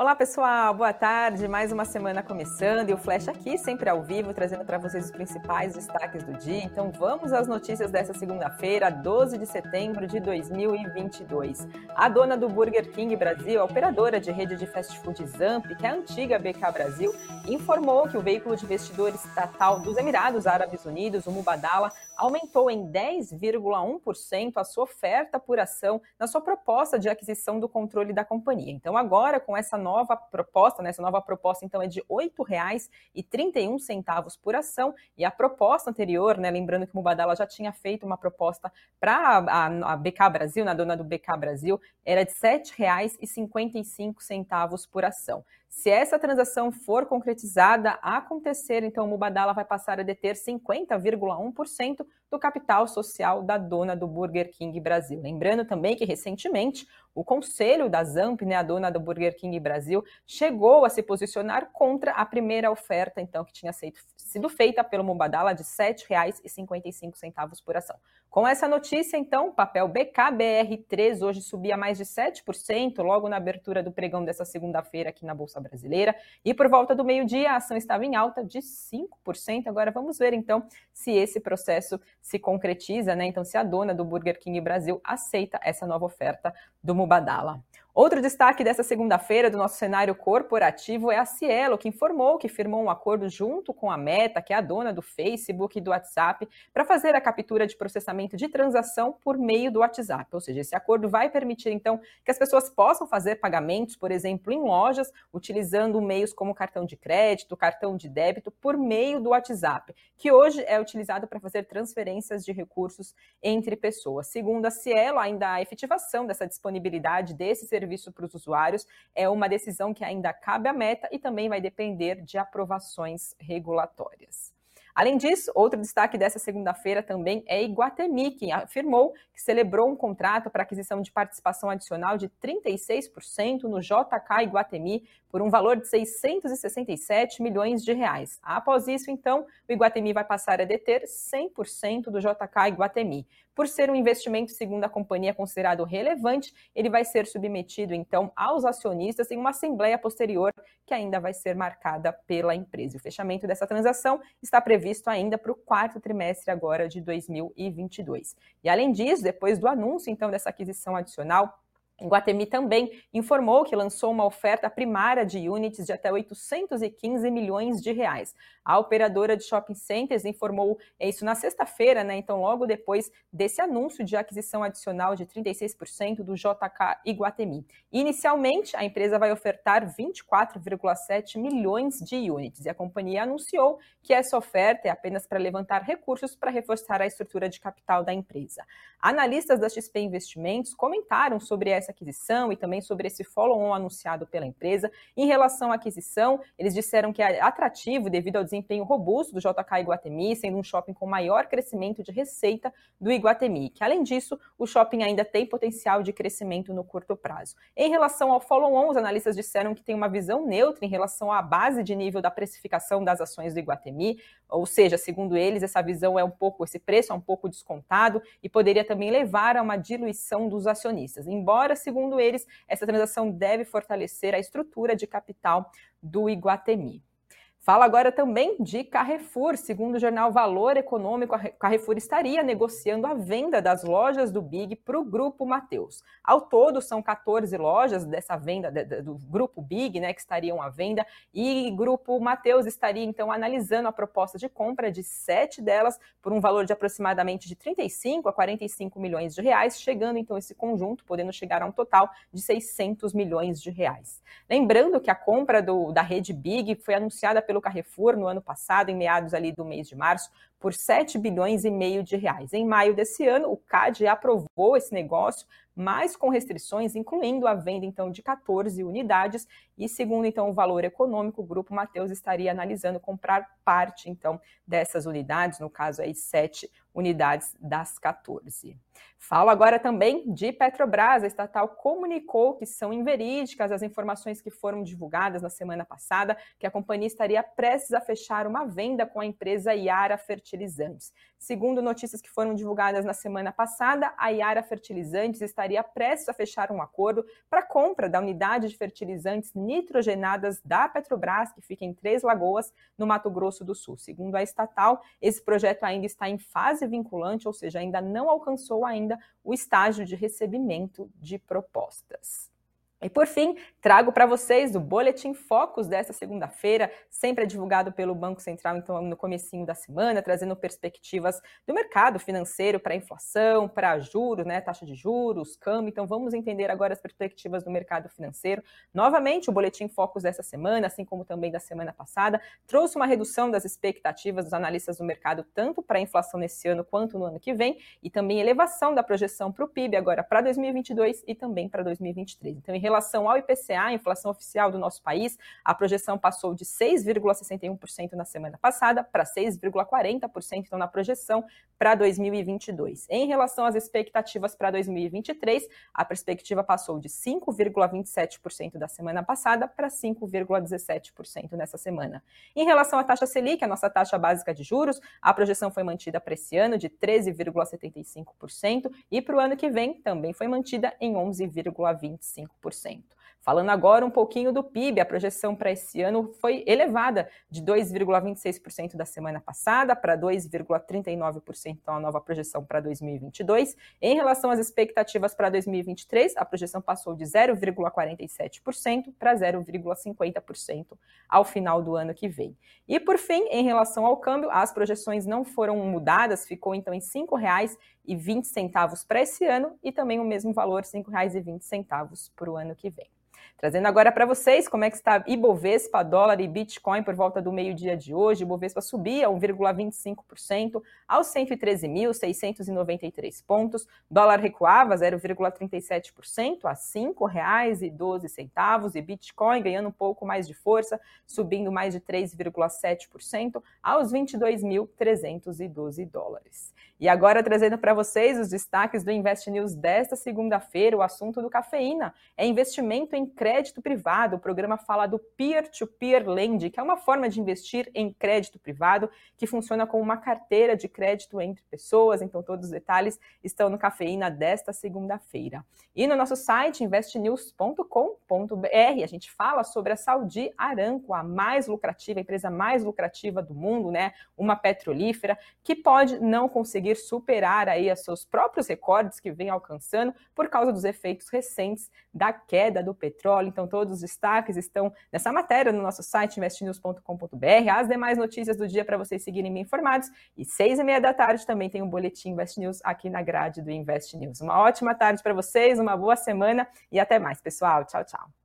Olá pessoal, boa tarde. Mais uma semana começando e o Flash aqui, sempre ao vivo, trazendo para vocês os principais destaques do dia. Então vamos às notícias dessa segunda-feira, 12 de setembro de 2022. A dona do Burger King Brasil, a operadora de rede de fast food Zamp, que é a antiga BK Brasil, informou que o veículo de investidor estatal dos Emirados Árabes Unidos, o Mubadala, aumentou em 10,1% a sua oferta por ação na sua proposta de aquisição do controle da companhia. Então, agora, com essa nova proposta, né, essa nova proposta, então, é de R$ 8,31 por ação, e a proposta anterior, né, lembrando que o Mubadala já tinha feito uma proposta para a, a, BK Brasil, na dona do BK Brasil, era de R$ 7,55 por ação. Se essa transação for concretizada, acontecer, então o Mubadala vai passar a deter 50,1% do capital social da dona do Burger King Brasil. Lembrando também que recentemente o conselho da Zamp, né, a dona do Burger King Brasil, chegou a se posicionar contra a primeira oferta, então que tinha sido feita pelo Mubadala de R$ 7,55 por ação. Com essa notícia, então, o papel BKBR3 hoje subia mais de 7%, logo na abertura do pregão dessa segunda-feira aqui na Bolsa Brasileira. E por volta do meio-dia, a ação estava em alta de 5%. Agora vamos ver, então, se esse processo se concretiza, né? Então, se a dona do Burger King Brasil aceita essa nova oferta do Mubadala. Outro destaque dessa segunda-feira do nosso cenário corporativo é a Cielo, que informou que firmou um acordo junto com a Meta, que é a dona do Facebook e do WhatsApp, para fazer a captura de processamento de transação por meio do WhatsApp. Ou seja, esse acordo vai permitir, então, que as pessoas possam fazer pagamentos, por exemplo, em lojas, utilizando meios como cartão de crédito, cartão de débito, por meio do WhatsApp, que hoje é utilizado para fazer transferências de recursos entre pessoas. Segundo a Cielo, ainda a efetivação dessa disponibilidade desse serviço serviço para os usuários é uma decisão que ainda cabe à meta e também vai depender de aprovações regulatórias. Além disso, outro destaque dessa segunda-feira também é Iguatemi, que afirmou que celebrou um contrato para aquisição de participação adicional de 36% no JK Iguatemi por um valor de 667 milhões de reais. Após isso, então, o Iguatemi vai passar a deter 100% do JK Iguatemi. Por ser um investimento, segundo a companhia, considerado relevante, ele vai ser submetido, então, aos acionistas em uma assembleia posterior que ainda vai ser marcada pela empresa. O fechamento dessa transação está previsto ainda para o quarto trimestre agora de 2022. E além disso, depois do anúncio, então, dessa aquisição adicional, Guatemi também informou que lançou uma oferta primária de units de até 815 milhões de reais. A operadora de shopping centers informou isso na sexta-feira, né? Então, logo depois desse anúncio de aquisição adicional de 36% do JK Iguatemi. Inicialmente, a empresa vai ofertar 24,7 milhões de units e a companhia anunciou que essa oferta é apenas para levantar recursos para reforçar a estrutura de capital da empresa. Analistas da XP Investimentos comentaram sobre essa aquisição e também sobre esse follow-on anunciado pela empresa. Em relação à aquisição, eles disseram que é atrativo devido ao desempenho robusto do JK Iguatemi, sendo um shopping com maior crescimento de receita do Iguatemi, que além disso, o shopping ainda tem potencial de crescimento no curto prazo. Em relação ao follow-on, os analistas disseram que tem uma visão neutra em relação à base de nível da precificação das ações do Iguatemi, ou seja, segundo eles, essa visão é um pouco, esse preço é um pouco descontado e poderia também levar a uma diluição dos acionistas. Embora segundo eles, essa transação deve fortalecer a estrutura de capital do Iguatemi. Fala agora também de Carrefour. Segundo o jornal Valor Econômico, a Carrefour estaria negociando a venda das lojas do Big para o Grupo Mateus. Ao todo, são 14 lojas dessa venda do Grupo Big, né, que estariam à venda, e Grupo Mateus estaria, então, analisando a proposta de compra de sete delas por um valor de aproximadamente de 35 a 45 milhões de reais, chegando, então, esse conjunto, podendo chegar a um total de 600 milhões de reais. Lembrando que a compra do, da rede Big foi anunciada pelo Carrefour no ano passado, em meados ali do mês de março, por 7 bilhões e meio de reais. Em maio desse ano, o CAD aprovou esse negócio, mas com restrições, incluindo a venda então de 14 unidades, e segundo então o valor econômico, o grupo Mateus estaria analisando comprar parte então dessas unidades, no caso aí 7 unidades das 14. Falo agora também de Petrobras. A estatal comunicou que são inverídicas as informações que foram divulgadas na semana passada, que a companhia estaria prestes a fechar uma venda com a empresa Fertilizantes Fertilizantes. Segundo notícias que foram divulgadas na semana passada, a Iara Fertilizantes estaria prestes a fechar um acordo para compra da unidade de fertilizantes nitrogenadas da Petrobras, que fica em Três Lagoas, no Mato Grosso do Sul. Segundo a estatal, esse projeto ainda está em fase vinculante, ou seja, ainda não alcançou ainda o estágio de recebimento de propostas. E por fim, trago para vocês o Boletim Focus desta segunda-feira, sempre divulgado pelo Banco Central, então no comecinho da semana, trazendo perspectivas do mercado financeiro para inflação, para juros, né, taxa de juros, câmbio. Então vamos entender agora as perspectivas do mercado financeiro. Novamente, o Boletim Focus dessa semana, assim como também da semana passada, trouxe uma redução das expectativas dos analistas do mercado, tanto para a inflação nesse ano quanto no ano que vem, e também elevação da projeção para o PIB agora para 2022 e também para 2023. Então, em relação ao IPCA, a inflação oficial do nosso país, a projeção passou de 6,61% na semana passada para 6,40%, então na projeção para 2022. Em relação às expectativas para 2023, a perspectiva passou de 5,27% da semana passada para 5,17% nessa semana. Em relação à taxa Selic, a nossa taxa básica de juros, a projeção foi mantida para esse ano de 13,75% e para o ano que vem também foi mantida em 11,25%. 10%. Falando agora um pouquinho do PIB, a projeção para esse ano foi elevada de 2,26% da semana passada para 2,39%, então a nova projeção para 2022. Em relação às expectativas para 2023, a projeção passou de 0,47% para 0,50% ao final do ano que vem. E por fim, em relação ao câmbio, as projeções não foram mudadas, ficou então em R$ 5,20 para esse ano e também o mesmo valor, R$ 5,20 para o ano que vem. Trazendo agora para vocês como é que está Ibovespa, dólar e Bitcoin por volta do meio-dia de hoje. Ibovespa subia 1,25% aos 113.693 pontos. Dólar recuava 0,37% a R$ 5,12 e Bitcoin ganhando um pouco mais de força, subindo mais de 3,7% aos 22.312 dólares. E agora trazendo para vocês os destaques do Invest News desta segunda-feira, o assunto do cafeína é investimento em crédito privado. O programa fala do peer-to-peer lending, que é uma forma de investir em crédito privado que funciona como uma carteira de crédito entre pessoas. Então todos os detalhes estão no cafeína desta segunda-feira. E no nosso site investnews.com.br a gente fala sobre a Saudi Aramco, a mais lucrativa, a empresa mais lucrativa do mundo, né? Uma petrolífera que pode não conseguir superar aí os seus próprios recordes que vem alcançando por causa dos efeitos recentes da queda do petróleo. Então, todos os destaques estão nessa matéria no nosso site investnews.com.br. As demais notícias do dia para vocês seguirem bem informados. E seis e meia da tarde também tem um boletim Invest News aqui na grade do Invest News. Uma ótima tarde para vocês, uma boa semana e até mais, pessoal. Tchau, tchau.